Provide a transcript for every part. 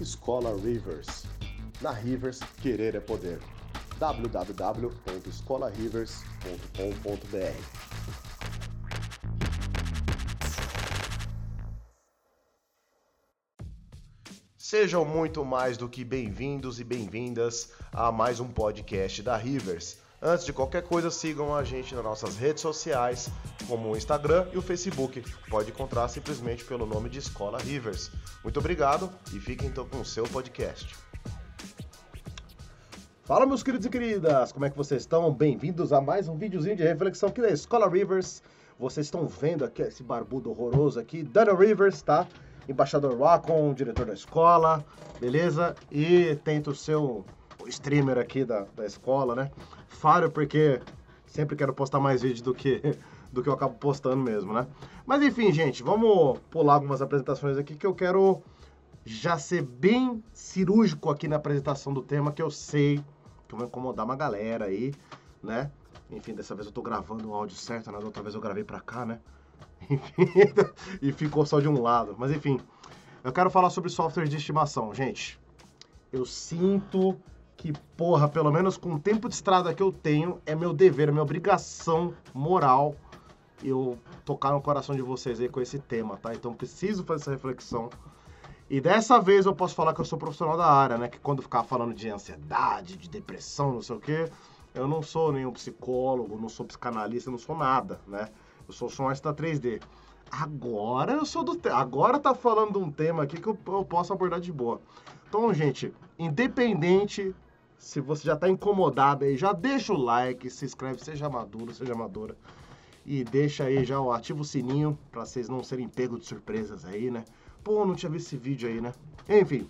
Escola Rivers. Na Rivers, querer é poder. www.escolarivers.com.br Sejam muito mais do que bem-vindos e bem-vindas a mais um podcast da Rivers. Antes de qualquer coisa, sigam a gente nas nossas redes sociais, como o Instagram e o Facebook. Pode encontrar simplesmente pelo nome de Escola Rivers. Muito obrigado e fiquem então com o seu podcast. Fala, meus queridos e queridas, como é que vocês estão? Bem-vindos a mais um videozinho de reflexão aqui da Escola Rivers. Vocês estão vendo aqui esse barbudo horroroso aqui, Daniel Rivers, tá? Embaixador Wacom, diretor da escola, beleza? E tento ser o, o streamer aqui da, da escola, né? Falho porque sempre quero postar mais vídeo do que, do que eu acabo postando mesmo, né? Mas enfim, gente, vamos pular algumas apresentações aqui que eu quero já ser bem cirúrgico aqui na apresentação do tema, que eu sei que eu vou incomodar uma galera aí, né? Enfim, dessa vez eu tô gravando o áudio certo, né? Outra vez eu gravei pra cá, né? e ficou só de um lado. Mas enfim, eu quero falar sobre software de estimação, gente. Eu sinto que, porra, pelo menos com o tempo de estrada que eu tenho, é meu dever, é minha obrigação moral eu tocar no coração de vocês aí com esse tema, tá? Então preciso fazer essa reflexão. E dessa vez eu posso falar que eu sou profissional da área, né? Que quando ficar falando de ansiedade, de depressão, não sei o quê, eu não sou nenhum psicólogo, não sou psicanalista, não sou nada, né? Eu sou som artista 3D. Agora eu sou do. Te... Agora tá falando de um tema aqui que eu, eu posso abordar de boa. Então, gente, independente se você já tá incomodado aí, já deixa o like, se inscreve, seja maduro, seja madura. E deixa aí já o ativa o sininho para vocês não serem pegos de surpresas aí, né? Pô, não tinha visto esse vídeo aí, né? Enfim.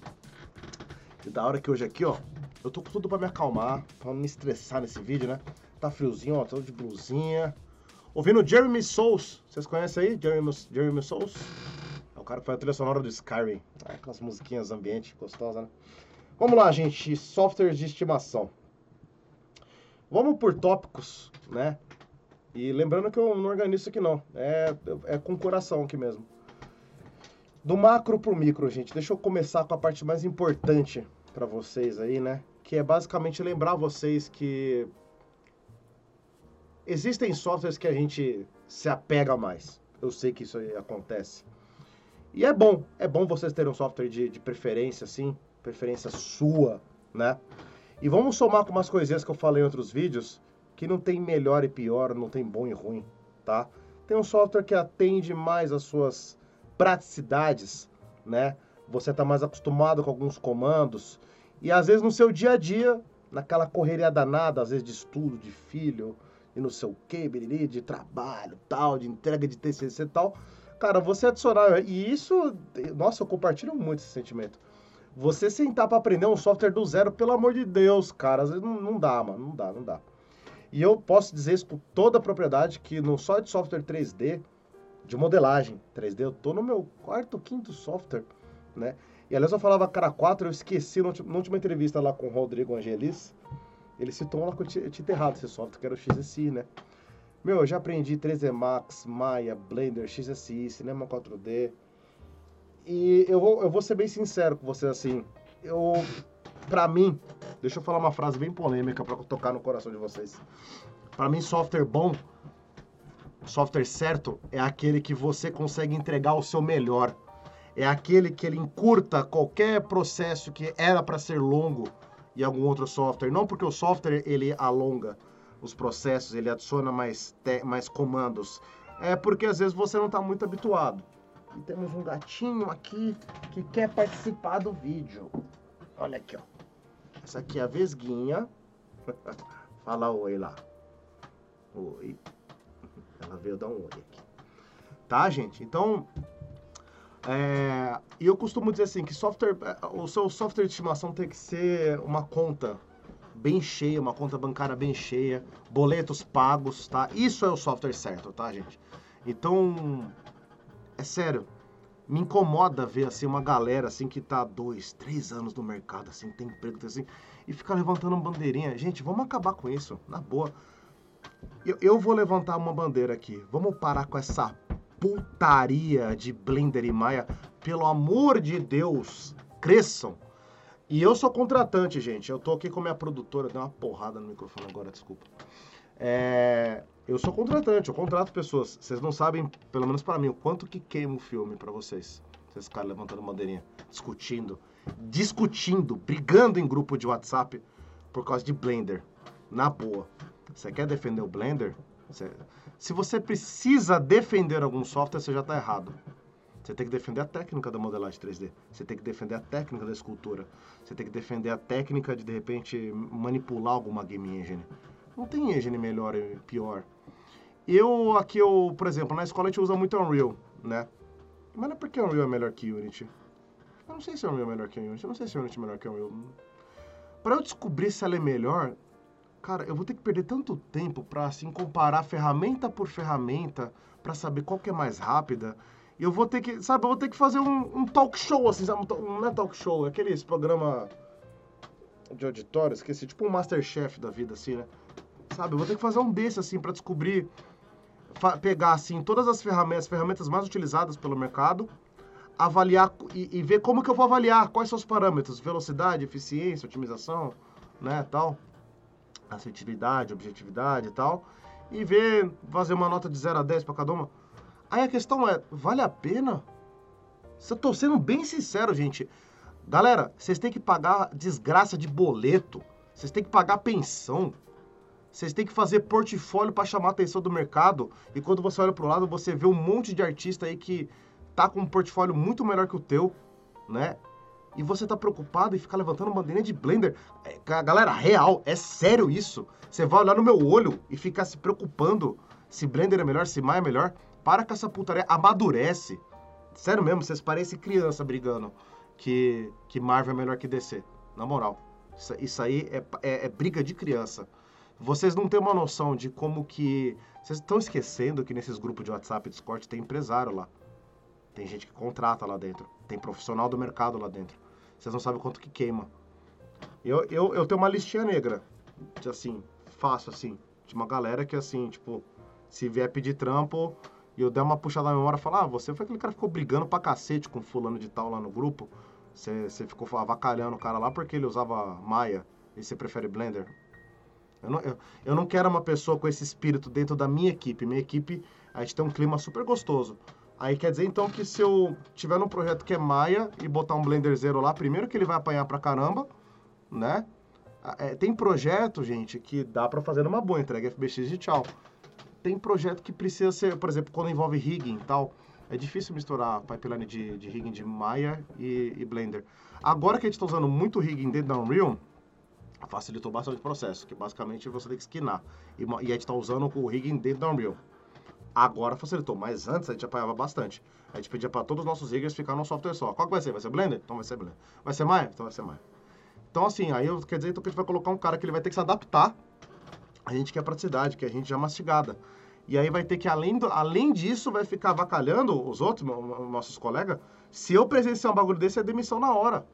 E da hora que hoje aqui, ó, eu tô com tudo para me acalmar, para não me estressar nesse vídeo, né? Tá friozinho, ó, tô de blusinha. Ouvindo Jeremy Souls. Vocês conhecem aí? Jeremy, Jeremy Souls? É o cara que foi a trilha sonora do Skyrim. Aquelas musiquinhas ambiente gostosas, né? Vamos lá, gente. Softwares de estimação. Vamos por tópicos, né? E lembrando que eu não organizo aqui não. É, é com coração aqui mesmo. Do macro pro micro, gente. Deixa eu começar com a parte mais importante para vocês aí, né? Que é basicamente lembrar vocês que existem softwares que a gente se apega mais. Eu sei que isso acontece. E é bom, é bom vocês terem um software de, de preferência, assim, preferência sua, né? E vamos somar com umas coisinhas que eu falei em outros vídeos, que não tem melhor e pior, não tem bom e ruim, tá? Tem um software que atende mais às suas praticidades, né? Você está mais acostumado com alguns comandos e às vezes no seu dia a dia, naquela correria danada, às vezes de estudo, de filho, e não sei o que, de trabalho, tal, de entrega de TCC e tal. Cara, você adicionar, e isso, nossa, eu compartilho muito esse sentimento. Você sentar para aprender um software do zero, pelo amor de Deus, cara, não, não dá, mano, não dá, não dá. E eu posso dizer isso com toda a propriedade que no só de software 3D, de modelagem 3D, eu tô no meu quarto, quinto software, né? E aliás, eu falava cara 4, eu esqueci na última entrevista lá com o Rodrigo Angelis, ele citou lá que eu tinha errado esse software, que era o XSI, né? Meu, eu já aprendi 3D Max, Maya, Blender, XSI, Cinema 4D. E eu vou, eu vou ser bem sincero com você, assim. Eu, pra mim, deixa eu falar uma frase bem polêmica para tocar no coração de vocês. Para mim, software bom, software certo, é aquele que você consegue entregar o seu melhor. É aquele que ele encurta qualquer processo que era para ser longo e algum outro software. Não porque o software ele alonga os processos, ele adiciona mais, mais comandos. É porque às vezes você não está muito habituado. E temos um gatinho aqui que quer participar do vídeo. Olha aqui, ó. Essa aqui é a Vesguinha. Fala oi lá. Oi. Ela veio dar um oi aqui. Tá, gente? Então, é, e eu costumo dizer assim que software, é, o seu software de estimação tem que ser uma conta bem cheia, uma conta bancária bem cheia, boletos pagos, tá? Isso é o software certo, tá, gente? Então, é sério, me incomoda ver assim uma galera assim que tá dois, três anos no mercado, assim, tem emprego, assim, e ficar levantando bandeirinha. Gente, vamos acabar com isso, na boa. Eu, eu vou levantar uma bandeira aqui. Vamos parar com essa putaria de Blender e Maya, pelo amor de Deus, cresçam. E eu sou contratante, gente. Eu tô aqui com minha produtora, deu uma porrada no microfone agora, desculpa. É, eu sou contratante, eu contrato pessoas. Vocês não sabem, pelo menos para mim, o quanto que queima o filme para vocês. Vocês ficarem levantando bandeirinha, discutindo, discutindo, brigando em grupo de WhatsApp por causa de Blender. Na boa. Você quer defender o Blender? Se você precisa defender algum software, você já está errado. Você tem que defender a técnica da modelagem 3D. Você tem que defender a técnica da escultura. Você tem que defender a técnica de, de repente, manipular alguma game engine. Não tem engine melhor e pior. Eu, aqui, eu, por exemplo, na escola a gente usa muito Unreal, né? Mas não é porque Unreal é melhor que Unity. Eu não sei se Unreal é melhor que Unity. Eu não sei se Unity é melhor que Unreal. Para eu descobrir se ela é melhor, cara, eu vou ter que perder tanto tempo para assim comparar ferramenta por ferramenta para saber qual que é mais rápida. E eu vou ter que, sabe, eu vou ter que fazer um, um talk show assim, sabe? Um, não é talk show, é aqueles programa de auditório, esqueci, tipo um Masterchef da vida assim, né? Sabe, eu vou ter que fazer um desse assim para descobrir pegar assim todas as ferramentas, as ferramentas mais utilizadas pelo mercado, avaliar e, e, ver como que eu vou avaliar, quais são os parâmetros, velocidade, eficiência, otimização, né, tal assertividade, objetividade e tal, e ver, fazer uma nota de 0 a 10 para cada uma. Aí a questão é, vale a pena? Se eu tô sendo bem sincero, gente. Galera, vocês têm que pagar desgraça de boleto. Vocês têm que pagar pensão. Vocês têm que fazer portfólio para chamar a atenção do mercado. E quando você olha pro lado, você vê um monte de artista aí que tá com um portfólio muito melhor que o teu, né? e você tá preocupado em ficar levantando bandeirinha de Blender. É, galera, real, é sério isso. Você vai olhar no meu olho e ficar se preocupando se Blender é melhor, se Maya é melhor. Para com essa putaria, amadurece. Sério mesmo, vocês parecem criança brigando que, que Marvel é melhor que DC. Na moral, isso, isso aí é, é, é briga de criança. Vocês não têm uma noção de como que... Vocês estão esquecendo que nesses grupos de WhatsApp e Discord tem empresário lá. Tem gente que contrata lá dentro. Tem profissional do mercado lá dentro. Vocês não sabem quanto que queima. Eu, eu, eu tenho uma listinha negra. Assim, fácil, assim. De uma galera que, assim, tipo, se vier pedir trampo e eu der uma puxada na memória e falar, ah, você foi aquele cara que ficou brigando pra cacete com fulano de tal lá no grupo. Você, você ficou avacalhando o cara lá porque ele usava Maya e você prefere Blender. Eu não, eu, eu não quero uma pessoa com esse espírito dentro da minha equipe. Minha equipe, a gente tem um clima super gostoso. Aí quer dizer então que se eu tiver num projeto que é Maia e botar um Blender Zero lá, primeiro que ele vai apanhar pra caramba, né? É, tem projeto, gente, que dá para fazer numa boa, entrega FBX e tchau. Tem projeto que precisa ser, por exemplo, quando envolve rigging e tal, é difícil misturar pipeline de, de rigging de Maya e, e, Blender. Agora que a gente está usando muito rigging dentro da Unreal, facilitou bastante o processo, que basicamente você tem que esquinar. E, e a gente está usando o rigging dentro da Unreal. Agora facilitou, mas antes a gente apanhava bastante. A gente pedia para todos os nossos riggers ficar num software só. Qual que vai ser? Vai ser Blender? Então vai ser Blender. Vai ser Maya? Então vai ser Maya. Então assim, aí eu, quer dizer então, que a gente vai colocar um cara que ele vai ter que se adaptar. A gente quer praticidade, que a gente já é mastigada. E aí vai ter que, além, do, além disso, vai ficar avacalhando os outros, nossos colegas. Se eu presenciar um bagulho desse, é demissão na hora.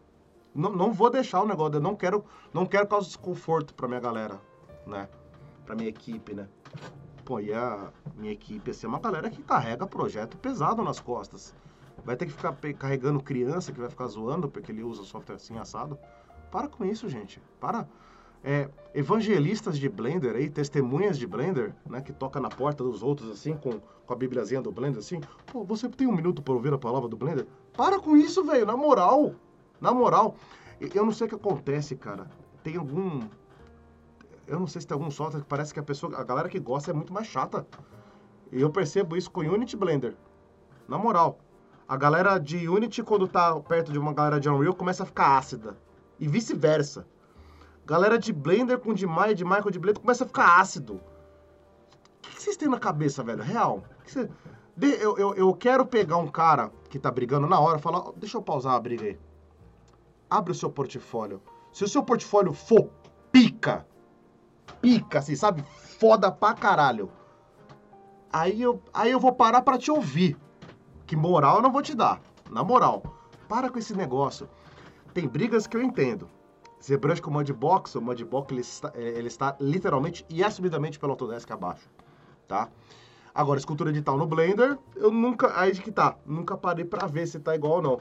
Não, não vou deixar o negócio, eu não quero, não quero causar desconforto pra minha galera, né? Pra minha equipe, né? pô, e a minha equipe assim, é uma galera que carrega projeto pesado nas costas. Vai ter que ficar carregando criança que vai ficar zoando porque ele usa software assim assado. Para com isso, gente. Para. É, evangelistas de Blender aí, testemunhas de Blender, né, que toca na porta dos outros assim, com, com a bibliazinha do Blender assim. Pô, você tem um minuto para ouvir a palavra do Blender? Para com isso, velho, na moral. Na moral. Eu não sei o que acontece, cara. Tem algum eu não sei se tem algum software que parece que a pessoa, a galera que gosta é muito mais chata. E eu percebo isso com Unity Blender. Na moral. A galera de Unity, quando tá perto de uma galera de Unreal, começa a ficar ácida. E vice-versa. Galera de Blender com de Maya, de com de Blender, começa a ficar ácido. O que vocês têm na cabeça, velho? Real. Você... Eu, eu, eu quero pegar um cara que tá brigando na hora e falar, deixa eu pausar a briga aí. Abre o seu portfólio. Se o seu portfólio for pica, pica, assim, sabe? Foda pra caralho. Aí eu, aí eu vou parar para te ouvir. Que moral eu não vou te dar. Na moral. Para com esse negócio. Tem brigas que eu entendo. ZBrush com o Mudbox, o Mudbox ele está, é, ele está literalmente e assumidamente pelo Autodesk abaixo, tá? Agora, escultura digital no Blender, eu nunca, aí que tá, nunca parei para ver se tá igual ou não.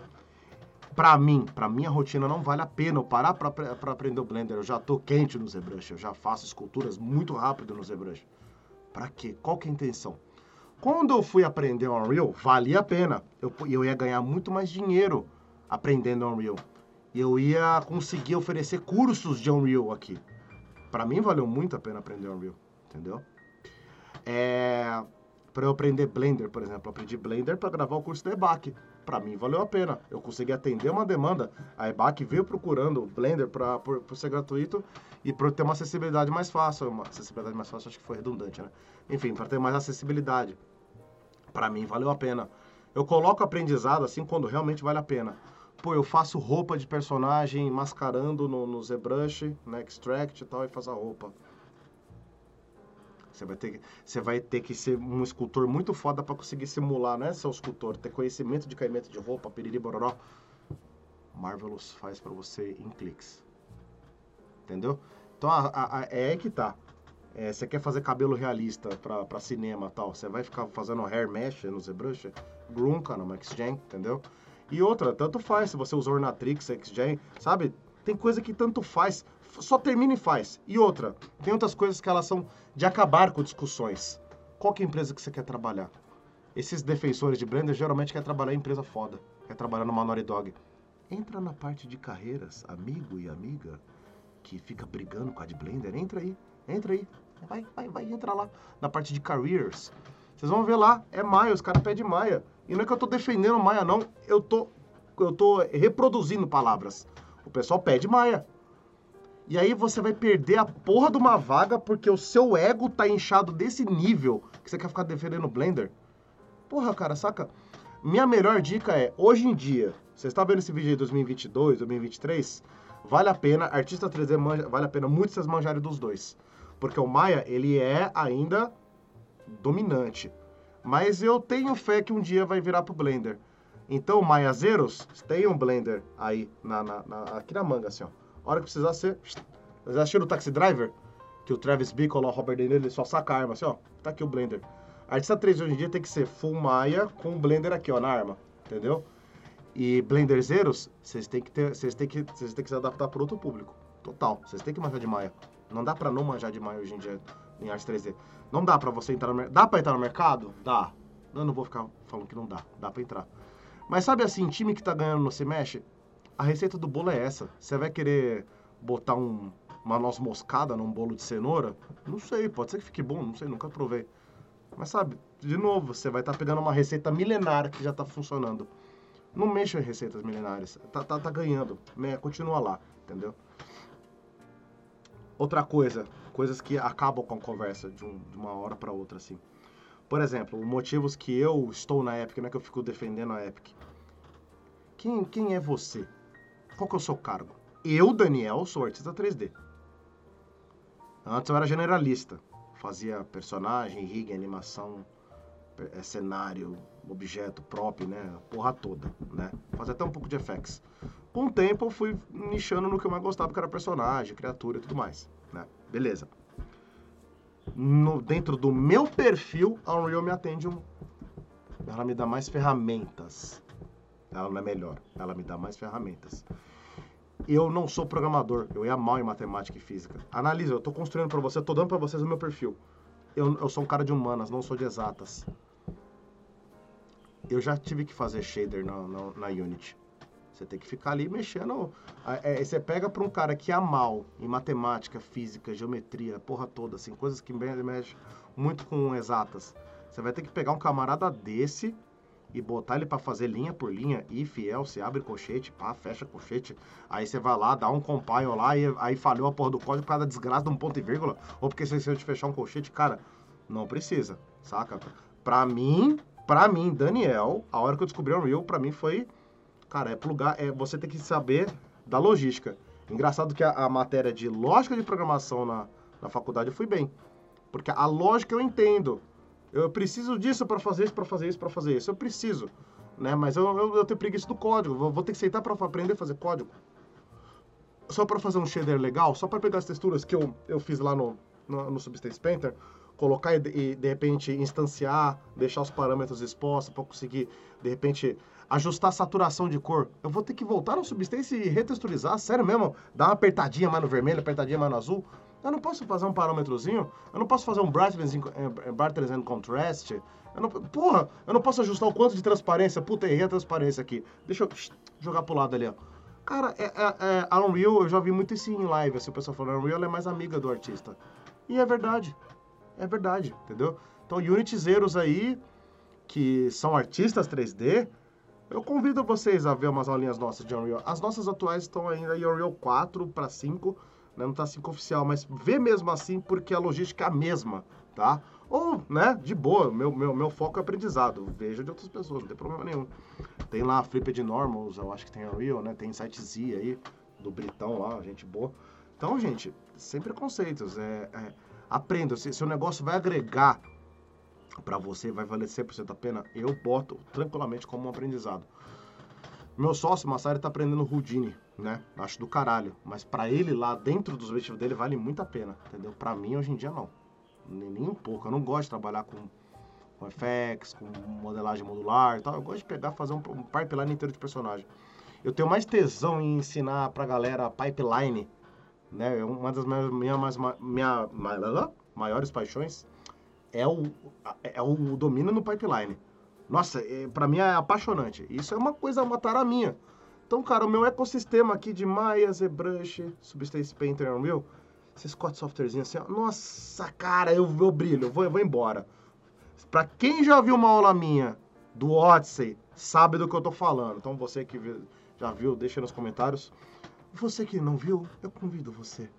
Pra mim, pra minha rotina, não vale a pena eu parar pra aprender o Blender. Eu já tô quente no ZBrush, eu já faço esculturas muito rápido no ZBrush. Pra quê? Qual que é a intenção? Quando eu fui aprender Unreal, valia a pena. Eu, eu ia ganhar muito mais dinheiro aprendendo Unreal. Eu ia conseguir oferecer cursos de Unreal aqui. Para mim valeu muito a pena aprender Unreal, entendeu? É, para eu aprender Blender, por exemplo, eu aprendi Blender para gravar o curso da EBAC. Para mim valeu a pena. Eu consegui atender uma demanda. A EBAC veio procurando Blender para por, por ser gratuito e para ter uma acessibilidade mais fácil. Uma acessibilidade mais fácil, acho que foi redundante, né? Enfim, para ter mais acessibilidade. Para mim valeu a pena. Eu coloco aprendizado assim quando realmente vale a pena. Pô, eu faço roupa de personagem mascarando no, no ZBrush, no Extract e tal, e faz a roupa. Você vai ter que, você vai ter que ser um escultor muito foda para conseguir simular, né, seu escultor? Ter conhecimento de caimento de roupa, piriri, bororó. Marvelous faz para você em cliques. Entendeu? Então, a, a, a, é aí que tá. É, você quer fazer cabelo realista para cinema tal, você vai ficar fazendo hair mesh no ZBrush? Grunca no MaxGen, entendeu? E outra, tanto faz se você usa Ornatrix, XGen, sabe? Tem coisa que tanto faz só termina e faz. E outra, tem outras coisas que elas são de acabar com discussões. Qual que é a empresa que você quer trabalhar? Esses defensores de Blender geralmente quer trabalhar em empresa foda, quer trabalhar numa Naughty Dog. Entra na parte de carreiras, amigo e amiga, que fica brigando com a de Blender, entra aí, entra aí, vai, vai, vai, entra lá. Na parte de careers, vocês vão ver lá, é Maia, os caras pedem Maia. E não é que eu tô defendendo Maia, não, eu tô, eu tô reproduzindo palavras. O pessoal pede Maia. E aí você vai perder a porra de uma vaga porque o seu ego tá inchado desse nível que você quer ficar defendendo o Blender. Porra, cara, saca? Minha melhor dica é, hoje em dia, você está vendo esse vídeo aí 2022, 2023, vale a pena, artista 3D manja, vale a pena muito vocês manjarem dos dois. Porque o Maya, ele é ainda dominante. Mas eu tenho fé que um dia vai virar pro Blender. Então, Maya Zeros, tem um Blender aí na, na, na, aqui na manga, assim, ó. A hora que precisar ser. Vocês assistiram o Taxi Driver? Que o Travis Bickle o Robert De Niro, ele só saca a arma, assim, ó. Tá aqui o Blender. Artista 3 hoje em dia tem que ser full Maya com o Blender aqui, ó, na arma. Entendeu? E Blender Zeros, vocês têm que ter, vocês têm que, vocês têm que se adaptar para outro público. Total. Vocês têm que manjar de Maya. Não dá para não manjar de Maya hoje em dia em arte 3D. Não dá para você entrar no mercado. Dá para entrar no mercado? Dá. Eu não vou ficar falando que não dá. Dá para entrar. Mas sabe assim, time que tá ganhando no Se Mexe, a receita do bolo é essa. Você vai querer botar um, uma noz moscada num bolo de cenoura? Não sei, pode ser que fique bom, não sei, nunca provei. Mas sabe, de novo, você vai estar tá pegando uma receita milenar que já está funcionando. Não mexa em receitas milenares. Tá, tá, tá ganhando. Né? Continua lá, entendeu? Outra coisa, coisas que acabam com a conversa de, um, de uma hora para outra, assim. Por exemplo, motivos que eu estou na Epic, não é que eu fico defendendo a Epic. Quem, quem é você? Qual que é o seu cargo? Eu, Daniel, sou artista 3D. Antes eu era generalista. Fazia personagem, rig, animação, é, cenário, objeto próprio, né? Porra toda, né? Fazia até um pouco de effects. Com o tempo eu fui nichando no que eu mais gostava, que era personagem, criatura e tudo mais, né? Beleza. No, dentro do meu perfil, a Unreal me atende um... Ela me dá mais ferramentas ela é melhor, ela me dá mais ferramentas. Eu não sou programador, eu ia mal em matemática e física. Analisa, eu estou construindo para você, estou dando para vocês o meu perfil. Eu, eu sou um cara de humanas, não sou de exatas. Eu já tive que fazer shader na, na, na Unity. Você tem que ficar ali mexendo. É, você pega para um cara que é mal em matemática, física, geometria, porra toda, assim, coisas que mexem muito com exatas. Você vai ter que pegar um camarada desse e botar ele para fazer linha por linha, e fiel, você abre colchete, pá, fecha colchete, aí você vai lá, dá um compile lá, e aí falhou a porra do código por causa da desgraça de um ponto e vírgula, ou porque você esqueceu de fechar um colchete, cara, não precisa, saca? Pra mim, pra mim, Daniel, a hora que eu descobri o Unreal, pra mim foi, cara, é plugar, é, você tem que saber da logística. Engraçado que a, a matéria de lógica de programação na, na faculdade eu fui bem, porque a lógica eu entendo, eu preciso disso para fazer isso, para fazer isso, para fazer isso. Eu preciso, né? Mas eu, eu, eu tenho preguiça do código. Vou, vou ter que sentar para aprender a fazer código. Só para fazer um shader legal, só para pegar as texturas que eu, eu fiz lá no, no, no Substance Painter, colocar e, e, de repente instanciar, deixar os parâmetros expostos para conseguir de repente ajustar a saturação de cor. Eu vou ter que voltar no Substance e retexturizar, sério mesmo? Dar uma apertadinha mais no vermelho, apertadinha mais no azul. Eu não posso fazer um parâmetrozinho? Eu não posso fazer um brightness, eh, brightness and contrast? Eu não, porra, eu não posso ajustar o quanto de transparência? Puta, errei a transparência aqui. Deixa eu jogar pro lado ali, ó. Cara, é, é, é, a Unreal, eu já vi muito isso em live, assim, o pessoal falando, a Unreal é mais amiga do artista. E é verdade. É verdade, entendeu? Então, Unity Zeros aí, que são artistas 3D, eu convido vocês a ver umas aulinhas nossas de Unreal. As nossas atuais estão ainda em Unreal 4 para 5, né? não tá 5 oficial, mas vê mesmo assim porque a logística é a mesma, tá? Ou, né, de boa, meu, meu, meu foco é aprendizado. Veja de outras pessoas, não tem problema nenhum. Tem lá a Flipped Normals, eu acho que tem Unreal, né? Tem Site Z aí, do Britão lá, gente boa. Então, gente, sem preconceitos. É, é, aprenda. Se, se o negócio vai agregar para você, vai valer 100% a pena, eu boto tranquilamente como um aprendizado. Meu sócio, Massari, tá aprendendo Houdini, né? Acho do caralho. Mas para ele lá dentro dos objetivos dele vale muito a pena, entendeu? Para mim, hoje em dia, não nem, nem um pouco. Eu não gosto de trabalhar com, com FX, com modelagem modular e tal. Eu gosto de pegar fazer um, um pipeline inteiro de personagem. Eu tenho mais tesão em ensinar pra galera pipeline, né? É uma das minhas, minhas, minha, minha, maiores paixões é o, é o domínio no pipeline. Nossa, é, para mim é apaixonante. Isso é uma coisa, uma tara minha. Então, cara, o meu ecossistema aqui de Maya, ZBrush, Substance Painter Unreal, esses quatro softwarezinhos assim, ó, nossa, cara, eu, eu brilho, eu vou, eu vou embora. Pra quem já viu uma aula minha do Odyssey, sabe do que eu tô falando. Então você que já viu, deixa nos comentários. Você que não viu, eu convido você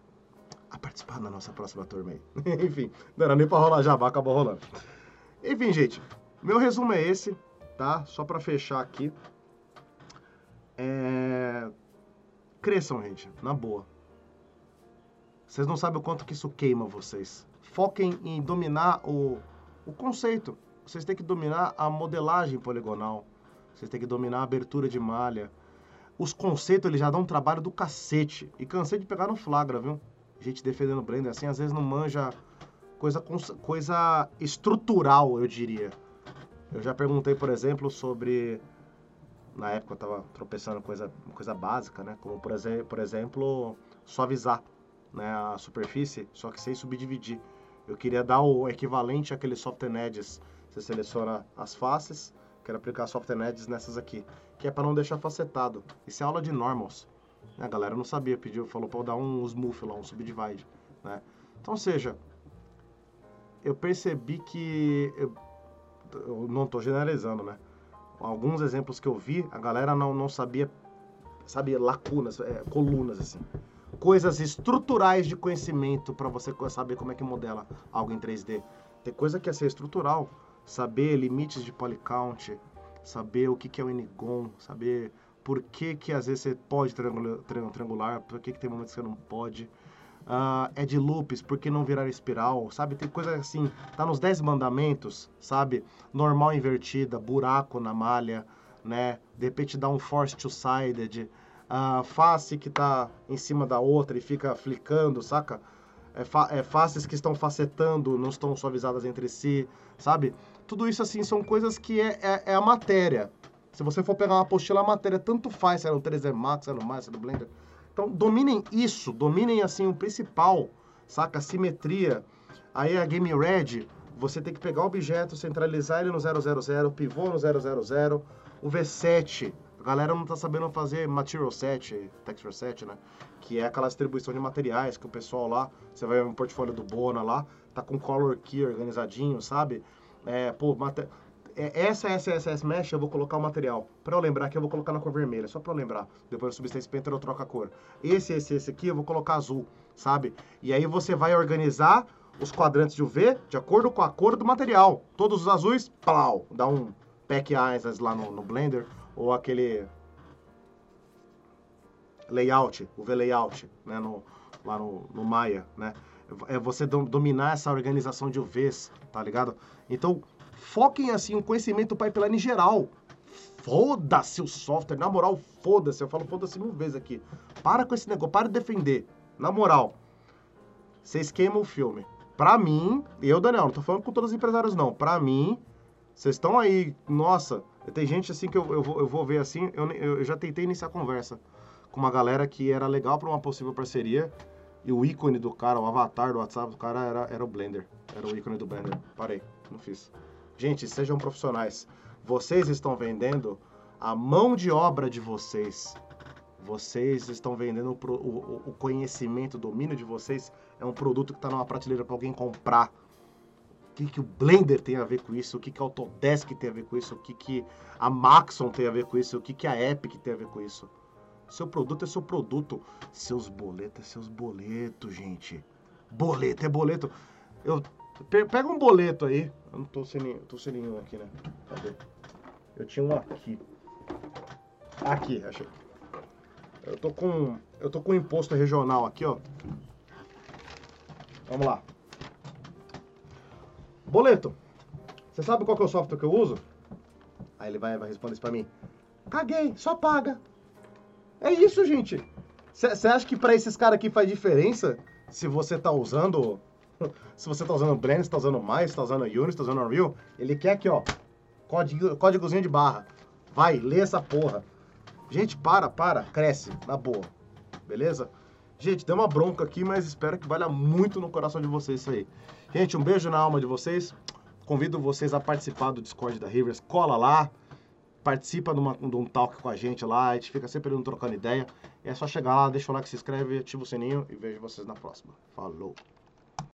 a participar da nossa próxima aí. Enfim, não era nem pra rolar jabá, acabou rolando. Enfim, gente, meu resumo é esse, tá? Só pra fechar aqui. É... Cresçam, gente, na boa. Vocês não sabem o quanto que isso queima vocês. Foquem em dominar o, o conceito. Vocês têm que dominar a modelagem poligonal. Vocês têm que dominar a abertura de malha. Os conceitos, eles já dão um trabalho do cacete. E cansei de pegar no flagra, viu? Gente defendendo o Blender assim, às vezes não manja coisa, coisa estrutural, eu diria. Eu já perguntei, por exemplo, sobre... Na época eu tava tropeçando coisa, coisa básica, né? Como, por, exe por exemplo, suavizar né, a superfície, só que sem subdividir. Eu queria dar o equivalente àquele software edges. Você seleciona as faces, quero aplicar software edges nessas aqui, que é para não deixar facetado. Isso é aula de normals. A galera não sabia, pediu, falou para eu dar um smooth lá, um subdivide, né? Então, seja, eu percebi que eu, eu não estou generalizando, né? Alguns exemplos que eu vi, a galera não, não sabia, sabia lacunas, é, colunas assim coisas estruturais de conhecimento para você saber como é que modela algo em 3D. Tem coisa que é ser estrutural, saber limites de polycount, saber o que, que é o Inigon, saber por que, que às vezes você pode triangular, triangular por que, que tem momentos que você não pode. Uh, é de loops, por que não virar espiral, sabe? Tem coisa assim, tá nos 10 mandamentos, sabe? Normal invertida, buraco na malha, né? De repente dá um force two-sided, a face que está em cima da outra e fica flicando, saca? É, fa é, faces que estão facetando, não estão suavizadas entre si, sabe? Tudo isso, assim, são coisas que é, é, é a matéria. Se você for pegar uma apostila, a matéria tanto faz, se é no 3D Max, se é no mais, se é no Blender. Então, dominem isso, dominem, assim, o principal, saca? A simetria. Aí a Game Red, você tem que pegar o objeto, centralizar ele no 000, pivô no 000, o V7 galera não tá sabendo fazer material set, texture set, né? Que é aquela distribuição de materiais que o pessoal lá, você vai no portfólio do Bona lá, tá com color key organizadinho, sabe? É, pô. É, essa SSS Mesh eu vou colocar o material. Para eu lembrar que eu vou colocar na cor vermelha, só para eu lembrar. Depois do Substance Painter eu troco a cor. Esse, esse, esse aqui eu vou colocar azul, sabe? E aí você vai organizar os quadrantes de UV de acordo com a cor do material. Todos os azuis, plau, dá um pack eyes lá no, no Blender ou aquele layout, o V-layout, né, no, lá no, no Maya, né? É você dominar essa organização de UVs, tá ligado? Então, foquem assim o conhecimento do pipeline geral. Foda-se o software, na moral, foda-se. Eu falo foda-se mil vezes aqui. Para com esse negócio, para de defender. Na moral, vocês queimam o filme. Pra mim, eu, Daniel, não tô falando com todos os empresários, não. Pra mim, Vocês estão aí, nossa, tem gente assim que eu, eu, vou, eu vou ver assim, eu, eu já tentei iniciar conversa com uma galera que era legal para uma possível parceria e o ícone do cara, o avatar do WhatsApp do cara era, era o Blender, era o ícone do Blender. Parei, não fiz. Gente, sejam profissionais. Vocês estão vendendo a mão de obra de vocês. Vocês estão vendendo o, o, o conhecimento, o domínio de vocês. É um produto que está numa prateleira para alguém comprar. O que, que o Blender tem a ver com isso? O que, que a Autodesk tem a ver com isso? O que, que a Maxon tem a ver com isso? O que, que a Epic tem a ver com isso? Seu produto é seu produto. Seus boletos é seus boletos, gente. Boleto é boleto. Eu, pega um boleto aí. Eu não tô sem, tô sem nenhum aqui, né? Cadê? Eu tinha um aqui. Aqui, achei. Eu tô com. Eu tô com imposto regional aqui, ó. Vamos lá. Boleto. Você sabe qual que é o software que eu uso? Aí ele vai, vai responder isso pra mim. Caguei, só paga. É isso, gente. Você acha que para esses caras aqui faz diferença se você tá usando. Se você tá usando Blend, se tá usando mais, se tá usando Unity, se tá usando Unreal? Ele quer aqui, ó. Código, códigozinho de barra. Vai, lê essa porra. Gente, para, para, cresce, na boa. Beleza? Gente, deu uma bronca aqui, mas espero que valha muito no coração de vocês isso aí. Gente, um beijo na alma de vocês. Convido vocês a participar do Discord da Rivers. Cola lá, participa de, uma, de um talk com a gente lá. A gente fica sempre trocando ideia. É só chegar lá, deixa o like, se inscreve, ativa o sininho e vejo vocês na próxima. Falou!